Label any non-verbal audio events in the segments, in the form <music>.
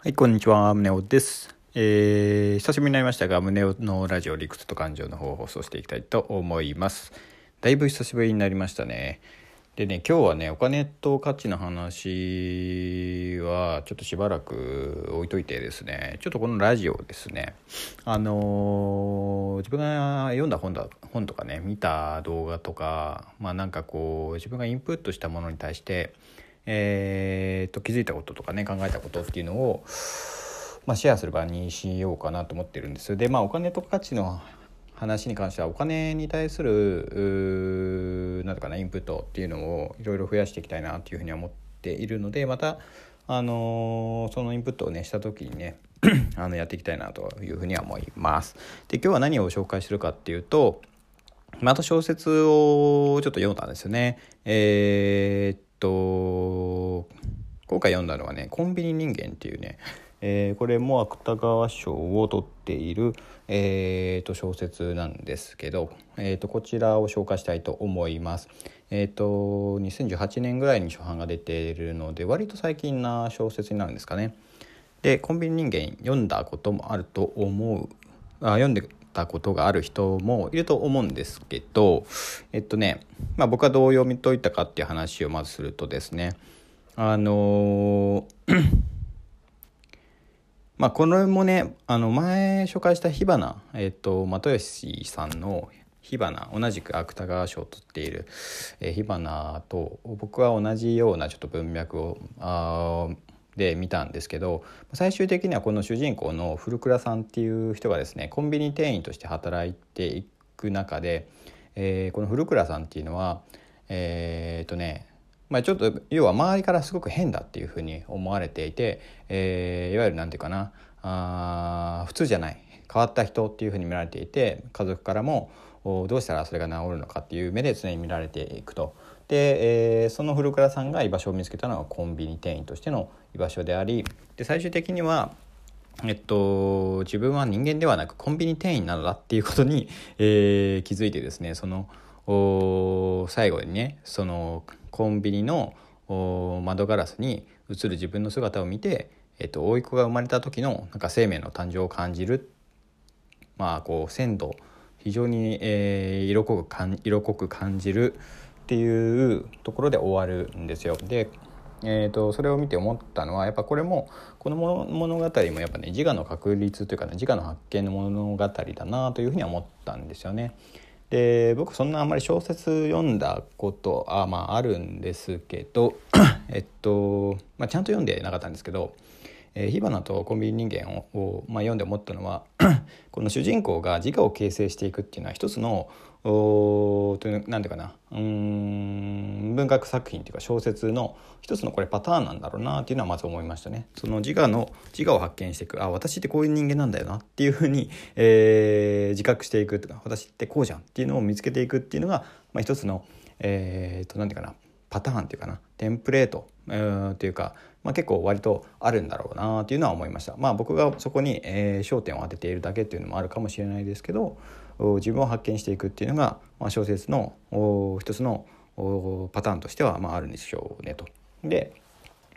はい、こんにちは。宗男です。えー、久しぶりになりましたが、宗男のラジオ理屈と感情の方を放送していきたいと思います。だいぶ久しぶりになりましたね。でね、今日はね、お金と価値の話は、ちょっとしばらく置いといてですね、ちょっとこのラジオですね、あのー自分が読んだ本だ本とかね、見た動画とか、まあなんかこう、自分がインプットしたものに対して、えー、と気づいたこととかね考えたことっていうのを、まあ、シェアする場にしようかなと思ってるんですでまあお金と価値の話に関してはお金に対する何てうかなインプットっていうのをいろいろ増やしていきたいなっていうふうに思っているのでまたあのーそのインプットをねした時にね <clears throat> あのやっていきたいなというふうには思います。で今日は何を紹介するかっていうとまた小説をちょっと読んだんですよね。えーと今回読んだのはね「コンビニ人間」っていうね、えーこれも芥川賞を取っている、えーと小説なんですけど、えーとこちらを紹介したいと思います。えーと2018年ぐらいに初版が出ているので割と最近な小説になるんですかね。で「コンビニ人間」読んだこともあると思うあ読んでたことがある人もいると思うんですけどえっとね、まあ、僕はどう読み解いたかっていう話をまずするとですねあのー <coughs> まあこれもねあの前紹介した火花、えっと又吉さんの火花同じく芥川賞を取っている、えー火花と僕は同じようなちょっと文脈をあで見たんですけど最終的にはこの主人公の古倉さんっていう人がですねコンビニ店員として働いていく中で、えーこの古倉さんっていうのはえーっとねまあ、ちょっと要は周りからすごく変だっていうふうに思われていて、えーいわゆるなんていうかなあ普通じゃない変わった人っていうふうに見られていて家族からもどうしたらそれが治るのかっていう目で常に見られていくと。で、えーその古倉さんが居場所を見つけたのはコンビニ店員としての場所でありで最終的にはえっと、自分は人間ではなくコンビニ店員なのだっていうことに、えー気づいてですねその最後にねそのコンビニの窓ガラスに映る自分の姿を見て、えっと、甥い子が生まれた時のなんか生命の誕生を感じるまあこう鮮度非常に、えー色濃く感色濃く感じるっていうところで終わるんですよ。でえー、とそれを見て思ったのはやっぱこれもこの物語もやっぱね自我の確立というかね自我の発見の物語だなというふうには思ったんですよね。で僕そんなあんまり小説読んだことあまああるんですけど <coughs> えっと、まあ、ちゃんと読んでなかったんですけどえー火花とコンビニ人間ををまあ、読んで思ったのは <coughs> この主人公が自我を形成していくっていうのは一つのというなんていうかな。うん文学作品っていうか小説の一つのこれパターンなんだろうなっていうのはまず思いましたね。その自我の自我を発見していく。あ私ってこういう人間なんだよなっていうふうに、<laughs> えー自覚していくとか私ってこうじゃんっていうのを見つけていくっていうのが、まあ、一つのえー、となんていうかな。パターンっていうかな。テンプレート、えーっていうか、まあ、結構割とあるんだろうなっていうのは思いました。まあ僕がそこに、えー焦点を当てているだけっていうのもあるかもしれないですけど自分を発見していくっていうのが、小説の一つのパターンとしては、あ、るんでしょうねと。で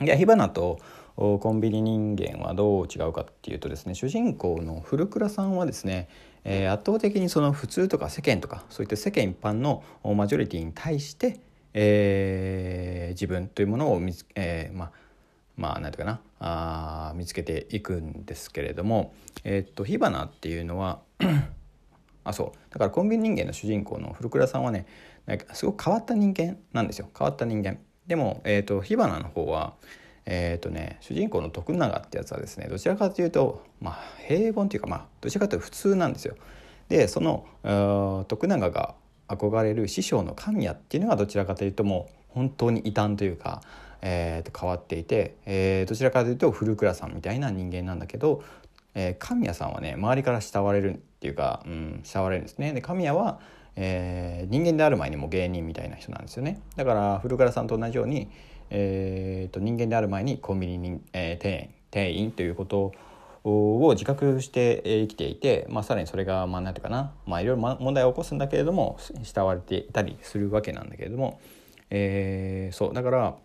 いや火花とコンビニ人間はどう違うかっていうとですね主人公の古倉さんはですね、圧倒的にその普通とか世間とかそういった世間一般のマジョリティに対して、えー自分というものを見つ、えーまあまあなんていうかなあ見つけていくんですけれども、えーっと火花っていうのはあそう。だからコンビニ人間の主人公の古倉さんはねなんかすごく変わった人間なんですよ。変わった人間。でも、えー、と火花の方はえーとね、主人公の徳永ってやつはですねどちらかというと、まあ、平凡というか、まあ、どちらかというと普通なんですよ。でその徳永が憧れる師匠の神谷っていうのがどちらかというともう本当に異端というか、えーと変わっていて、えーどちらかというと古倉さんみたいな人間なんだけど、えー神谷さんはね周りから慕われるっていうか、うん、慕われるんですね。で神谷はえー人間である前にも芸人みたいな人なんですよねだから古倉さんと同じように、えーと人間である前にコンビニに、えー店員店員ということを自覚して生きていて、まあ、さらにそれがまあ何ていうかな、まあ、いろいろ問題を起こすんだけれども慕われていたりするわけなんだけれども、えーそうだから、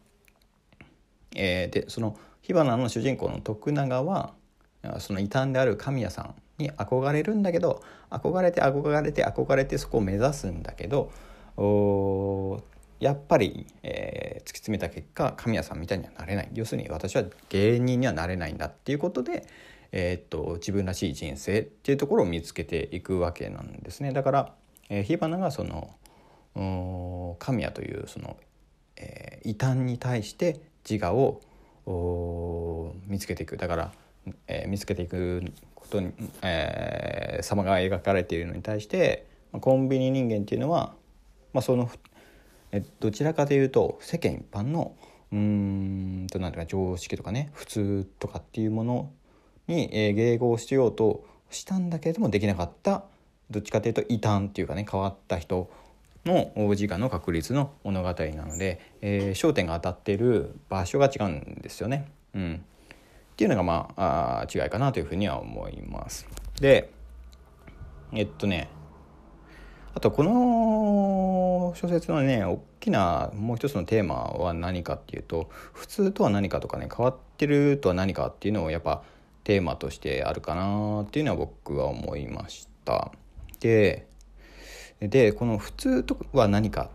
えーでその火花の主人公の徳永はその異端である神谷さんに憧れるんだけど憧れて憧れて憧れてそこを目指すんだけどやっぱり、えー、突き詰めた結果神谷さんみたいにはなれない。要するに私は芸人にはなれないんだっていうことで、えー、っと自分らしい人生っていうところを見つけていくわけなんですね。だから、えー、火花がその神谷というその、えー、異端に対して自我を見つけていく。だから、えー、見つけていくことに、えー、様が描かれているのに対してまコンビニ人間っていうのは、まあ、そのえどちらかというと世間一般のうんとなんていうか常識とかね普通とかっていうものに、えー、迎合しようとしたんだけれどもできなかったどっちかというと異端っていうかね変わった人の自我の確率の物語なので、えー、焦点が当たっている場所が違うんですよね。うん、っていうのがまああ違いかなというふうには思います。でえっとねあとこの小説のね大きなもう一つのテーマは何かっていうと普通とは何かとかね変わってるとは何かっていうのをやっぱテーマとしてあるかなっていうのは僕は思いました。ででこの普通とは何か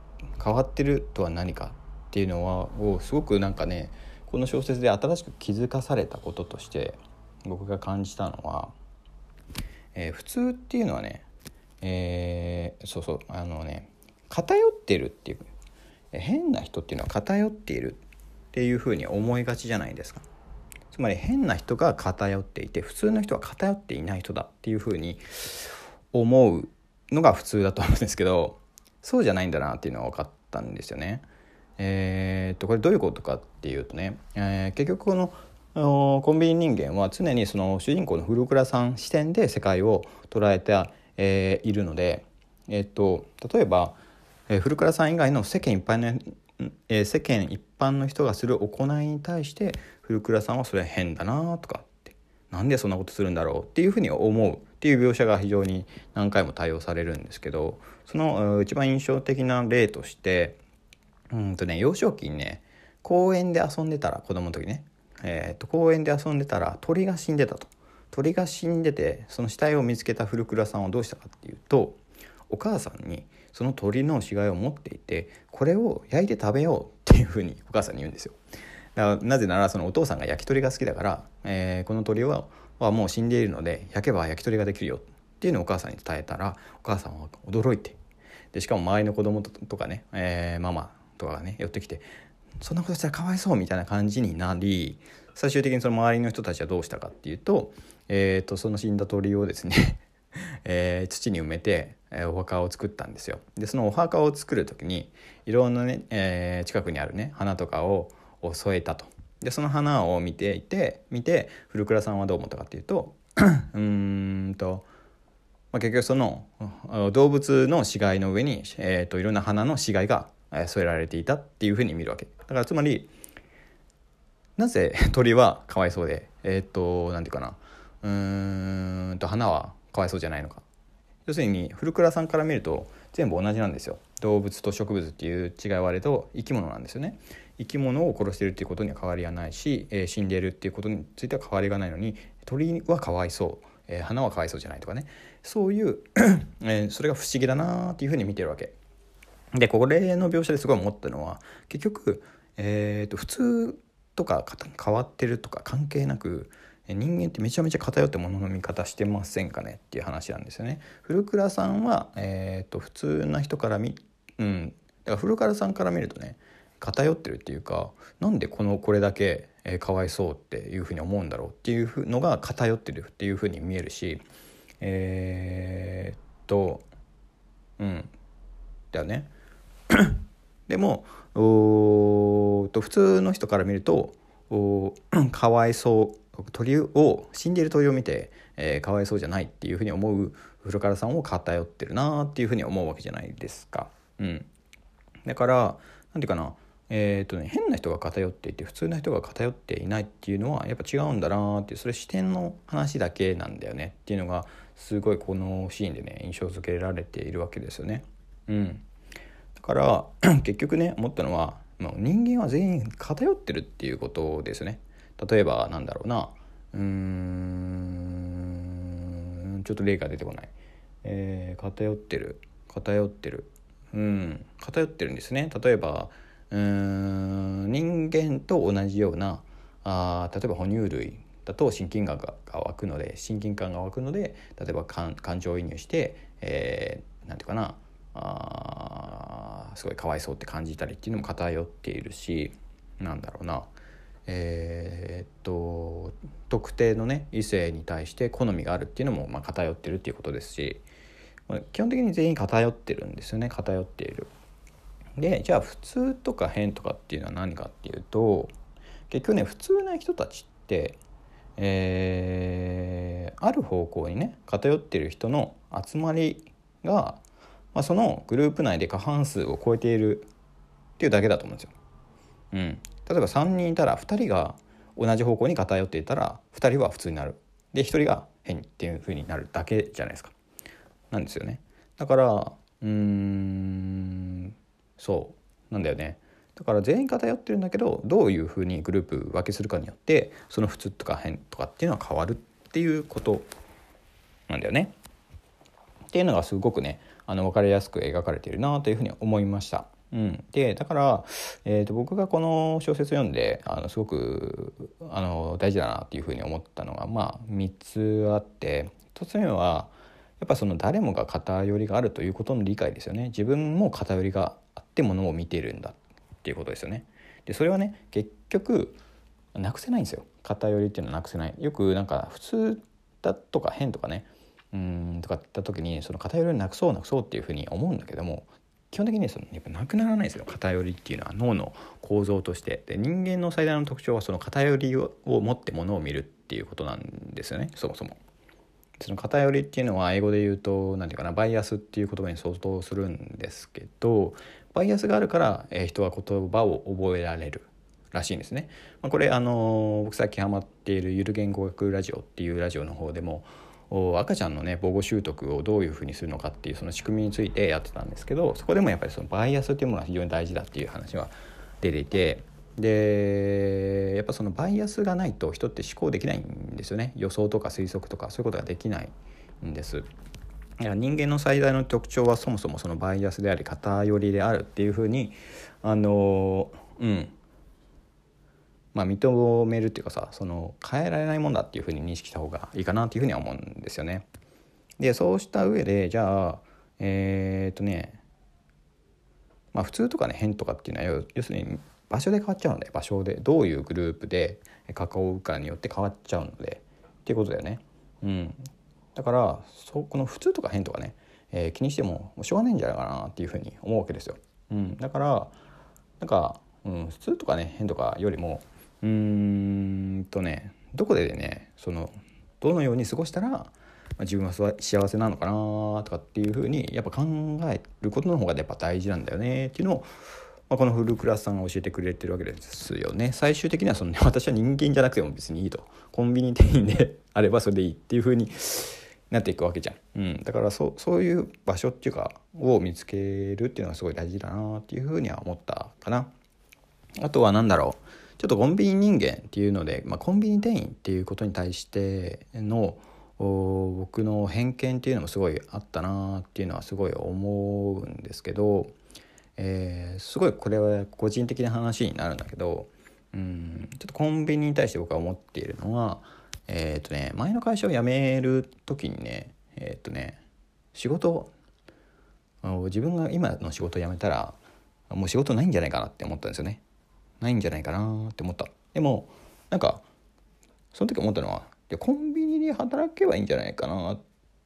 変わってるとは何かっていうのはをすごくなんかねこの小説で新しく気づかされたこととして僕が感じたのは、えー、普通っていうのはね、えー、そうそうあのね偏ってるっていう変な人っていうのは偏っているっていうふうに思いがちじゃないですか。つまり変な人が偏っていて普通の人は偏っていない人だっていうふうに思うのが普通だと思うんですけどそうじゃないんだなっていうのは分かったんですよね。えー、っとこれどういうことかっていうとね、えー、結局このコンビニ人間は常にその主人公の古倉さん視点で世界を捉えて、えー、いるので、えー、っと例えば、えー、古倉さん以外の世間一般の、えー、世間一般の人がする行いに対して古倉さんはそれ変だなとかってなんでそんなことするんだろうっていうふうに思うっていう描写が非常に何回も対応されるんですけどその一番印象的な例としてうんとね幼少期にね公園で遊んでたら子供の時ね、えー、と公園で遊んでたら鳥が死んでたと鳥が死んでてその死体を見つけた古倉さんはどうしたかっていうとお母さんにその鳥の死骸を持っていてこれを焼いて食べようっていうふうにお母さんに言うんですよ。だからなぜならそのお父さんが焼き鳥が好きだから、えー、この鳥ははもう死んでいるので焼けば焼き鳥ができるよっていうのをお母さんに伝えたらお母さんは驚いてでしかも周りの子供とかね、えー、ママとかがね寄ってきてそんなことしたらかわいそうみたいな感じになり最終的にその周りの人たちはどうしたかっていうと,、えーと、その死んだ鳥をですね <laughs> えー、土に埋めて、えー、お墓を作ったんですよ。でそのお墓を作る時にいろんなね、えー、近くにあるね花とかを添えたと。でその花を見ていて見て古倉さんはどう思ったかっていうと <clears throat> うんと、まあ、結局その動物の死骸の上に、えーと、いろんな花の死骸が添えられていたっていうふうに見るわけ。だからつまりなぜ <laughs> 鳥はかわいそうでえっ、と何て言うかな。うんと花はかわいそうじゃないのか。要するに古倉さんから見ると全部同じなんですよ。動物と植物っていう違いはあれど生き物なんですよね。生き物を殺してるっていうことには変わりはないし、えー、死んでいるっていうことについては変わりがないのに鳥はかわいそう、えー、花はかわいそうじゃないとかね。そういう <clears throat> えー、それが不思議だなっていうふうに見てるわけ。でこれの描写ですごい思ったのは結局、えーと、普通とか変わってるとか関係なく人間ってめちゃめちゃ偏ってものの見方してませんかねっていう話なんですよね。古倉さんは、えーと、普通な人から見、うん、だから古倉さんから見るとね偏ってるっていうかなんでこのこれだけ、えー、かわいそうっていうふうに思うんだろうっていうのが偏ってるっていうふうに見えるしえー、っとうんだよね。<clears throat> でもおと普通の人から見るとお <clears throat> かわいそう鳥を死んでいる鳥を見て、えー、かわいそうじゃないっていうふうに思う古川さんを偏ってるなっていうふうに思うわけじゃないですか。うん、だから何て言うかなえーとね、変な人が偏っていて普通の人が偏っていないっていうのはやっぱ違うんだなっていうそれ視点の話だけなんだよねっていうのがすごいこのシーンでね印象付けられているわけですよね。うん、から <clears throat> 結局ね思ったのは、まあ、人間は全員偏ってるっていうことですね。例えばなんだろうな。うーんちょっと例が出てこない、えー、偏ってる。偏ってる。うん偏ってるんですね。例えばうーん人間と同じようなあ例えば哺乳類。だと親近感が湧くので親近感が湧くので例えば感情移入して、えー、なんていうかな。あすごいかわいそうって感じたりっていうのも偏っているしなんだろうなえー、っと特定のね異性に対して好みがあるっていうのもまあ偏ってるっていうことですし基本的に全員偏ってるんですよね偏っている。でじゃあ普通とか変とかっていうのは何かっていうと結局ね普通な人たちって、えー、ある方向にね偏ってる人の集まりが、まあ、そのグループ内で過半数を超えているっていうだけだと思うんですよ。うん、例えば3人いたら2人が同じ方向に偏っていたら2人は普通になるで1人が変っていう風になるだけじゃないですか。なんですよね。だからうんそうなんだよね。だから全員偏ってるんだけどどういうふうにグループ分けするかによってその普通とか変とかっていうのは変わるっていうことなんだよね。っていうのがすごくねあの分かりやすく描かれているなというふうに思いました。うん、でだから、えーと、僕がこの小説読んであのすごくあの大事だなっていうふうに思ったのがまあ3つあって1つ目はやっぱその誰もが偏りがあるということの理解ですよね。自分も偏りがあってものを見ているんだっていうことですよね。でそれはね結局なくせないんですよ。偏りっていうのはなくせない。よくなんか普通だとか変とかねうんとかって言った時にその偏りをなくそうなくそうっていうふうに思うんだけども基本的にそのやっぱなくならないですよ偏りっていうのは脳の構造としてで人間の最大の特徴はその偏りを持ってものを見るっていうことなんですよねそもそも。その偏りっていうのは英語で言うと何て言うかなバイアスっていう言葉に相当するんですけどバイアスがあるから、え、人は言葉を覚えられるらしいんですね。まあ、これあの僕最近ハマっているゆる言語学ラジオっていうラジオの方でも赤ちゃんのね母語習得をどういうふうにするのかっていうその仕組みについてやってたんですけどそこでもやっぱりそのバイアスっていうものが非常に大事だっていう話は出ていてでやっぱそのバイアスがないと人って思考できないんですよね予想とか推測とかそういうことができないんです。人間の最大の特徴はそもそもそのバイアスであり偏りであるっていうふうにあのうんまあ、認めるっていうかさその変えられないもんだっていうふうに認識した方がいいかなっていうふうには思うんですよね。でそうした上でじゃあえー、っとねまあ普通とかね変とかっていうのは要するに場所で変わっちゃうので場所でどういうグループで関わるかによって変わっちゃうのでっていうことだよね。うん、だからそこの普通とか変とかね、えー、気にしてもしょうがないんじゃないかなっていうふうに思うわけですよ。うん、だからなんか、うん、普通とかね変とかよりもうーんとねどこでねそのどのように過ごしたら、自分は幸せなのかなとかっていうふうにやっぱ考えることの方がやっぱ大事なんだよねっていうのを、まあ、このフルクラスさんが教えてくれてるわけですよね。最終的にはその、ね、<laughs> 私は人間じゃなくても別にいいと。コンビニ店員で <laughs> あればそれでいいっていうふうになっていくわけじゃん、うん、だからそそういう場所っていうかを見つけるっていうのはすごい大事だなっていうふうには思ったかな。あとは何だろう。ちょっとコンビニ人間っていうので、まあ、コンビニ店員っていうことに対しての僕の偏見っていうのもすごいあったなっていうのはすごい思うんですけど、えー、すごいこれは個人的な話になるんだけどうんちょっとコンビニに対して僕は思っているのはえっ、ー、とね前の会社を辞める時にねえっ、ー、とね仕事自分が今の仕事を辞めたらもう仕事ないんじゃないかなって思ったんですよね。ないんじゃないかなって思った。でもなんかその時思ったのはコンビニで働けばいいんじゃないかなっ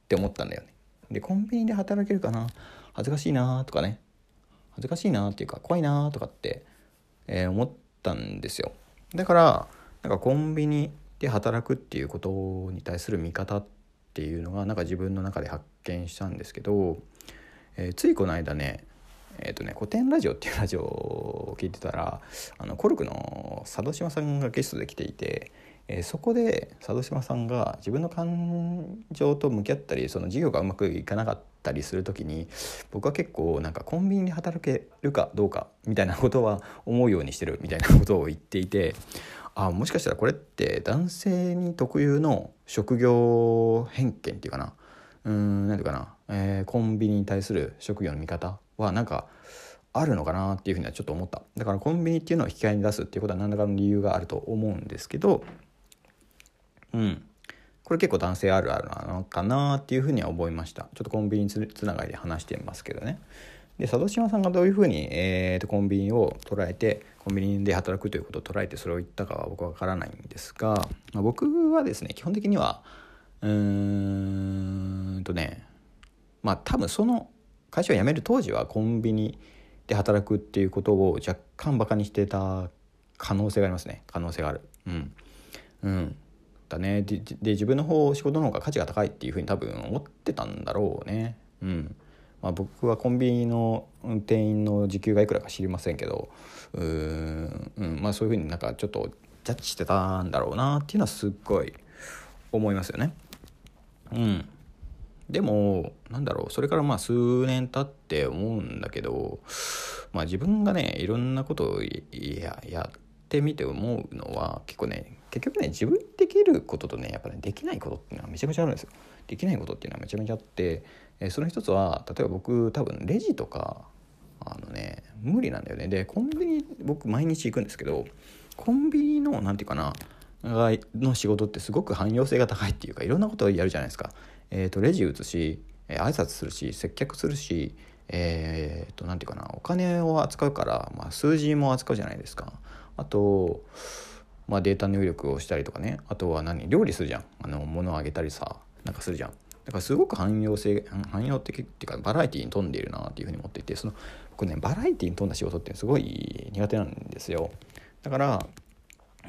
て思ったんだよね。でコンビニで働けるかな？恥ずかしいなとかね。恥ずかしいなっていうか怖いなとかって、えー、思ったんですよ。だからなんかコンビニで働くっていうことに対する見方っていうのがなんか自分の中で発見したんですけど、えー、ついこの間ねえっ、ー、とね古典ラジオっていうラジオを聞いてたらあのコルクの佐渡島さんがゲストで来ていて、えー、そこで佐渡島さんが自分の感情と向き合ったりその授業がうまくいかなかったりする時に僕は結構なんかコンビニで働けるかどうかみたいなことは思うようにしてるみたいなことを言っていてあもしかしたらこれって男性に特有の職業偏見っていうかな？うん何ていうかな、えー、コンビニに対する職業の見方はなんかあるのかなっていうふうにはちょっと思った。だからコンビニっていうのを引き合いに出すっていうことは何らかの理由があると思うんですけどうん。これ結構男性あるあるなのかなっていうふうには思いました。ちょっとコンビニつながりで話してますけどね。で佐渡島さんがどういうふうに、えーと、コンビニを捉えてコンビニで働くということを捉えてそれを言ったかは僕は分からないんですが、まあ、僕はですね基本的にはうーんとねまあ多分その会社を辞める当時はコンビニで働くっていうことを若干バカにしてた可能性がありますね。可能性がある。うん。うん。だね。でで自分の方仕事の方が価値が高いっていうふうに多分思ってたんだろうね。うん。まあ、僕はコンビニの店員の時給がいくらか知りませんけど。うん、うん。まあ、そういうふうになんかちょっとジャッジしてたんだろうなっていうのはすっごい思いますよね。うん、でもなんだろうそれからまあ数年経って思うんだけど、まあ、自分がねいろんなことをややってみて思うのは結構ね結局ね自分できることとねやっぱねできないことっていうのはめちゃめちゃあるんですよ。できないことっていうのはめちゃめちゃあってえその一つは例えば僕多分レジとかあのね無理なんだよねでコンビニ僕毎日行くんですけどコンビニの何て言うかなの仕事ってすごく汎用性が高いっていうかいろんなことをやるじゃないですか。えーと、レジ打つし、えー、挨拶するし接客するしえーと、何て言うかなお金を扱うから、まあ、数字も扱うじゃないですか。あと、まあ、データ入力をしたりとかねあとは何料理するじゃんあの物をあげたりさなんかするじゃん。だからすごく汎用性汎用的っていうかバラエティに富んでいるなっていうふうに思っていてその僕ねバラエティに富んだ仕事ってすごい苦手なんですよだから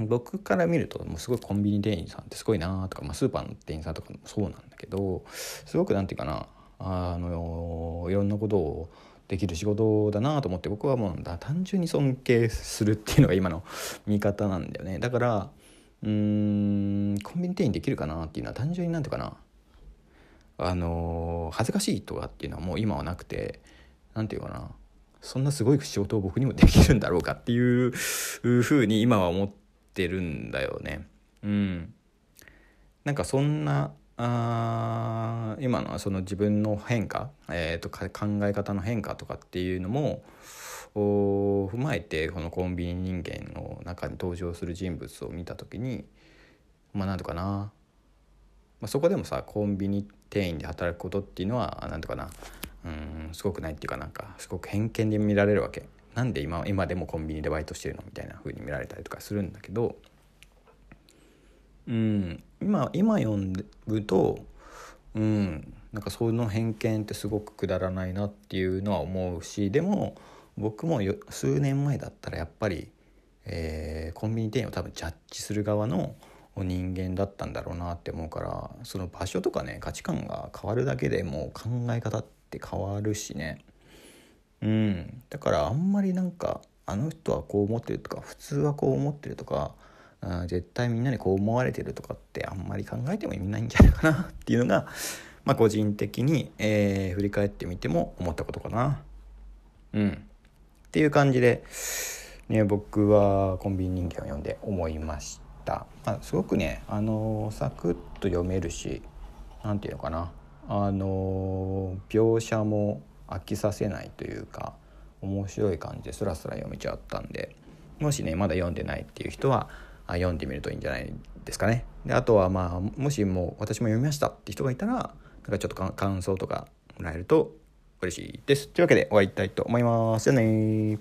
僕から見るともうすごいコンビニ店員さんってすごいなとか、まあ、スーパーの店員さんとかもそうなんだけどすごく何て言うかなあのいろんなことをできる仕事だなと思って僕はもう単純に尊敬するっていうのが今の見方なんだよね。だからうーんコンビニ店員できるかなっていうのは単純になんていうかなあの恥ずかしいとかっていうのはもう今はなくて何て言うかなそんなすごい仕事を僕にもできるんだろうかっていうふうに今は思ってるんだよね。うん、なんかそんなあ今のはその自分の変化、えーと、考え方の変化とかっていうのも踏まえてこのコンビニ人間の中に登場する人物を見た時にまあ何とかな。まあ、そこでもさコンビニ店員で働くことっていうのは何とかな。うんすごくないっていうかなんかすごく偏見で見られるわけなんで今今でもコンビニでバイトしてるのみたいな風に見られたりとかするんだけどうん今今読んでるとうんなんかその偏見ってすごくくだらないなっていうのは思うしでも僕も数年前だったらやっぱり、えー、コンビニ店員を多分ジャッジする側の人間だったんだろうなって思うからその場所とかね価値観が変わるだけでもう考え方って変わるしね。うんだからあんまりなんかあの人はこう思ってるとか普通はこう思ってるとかあ絶対みんなにこう思われてるとかってあんまり考えても意味ないんじゃないかなっていうのが、まあ、個人的に、えー、振り返ってみても思ったことかな。うん、っていう感じで、ね、僕はコンビニ人間を読んで思いました。まあ、すごくねあのサクッと読めるし何て言うのかなあの描写も飽きさせないというか面白い感じでスラスラ読めちゃったんでもしねまだ読んでないっていう人は読んでみるといいんじゃないですかね。であとはまあもしもう私も読みましたって人がいたらなんかちょっと感想とかもらえると嬉しいです。というわけで終わりたいと思います。じゃあね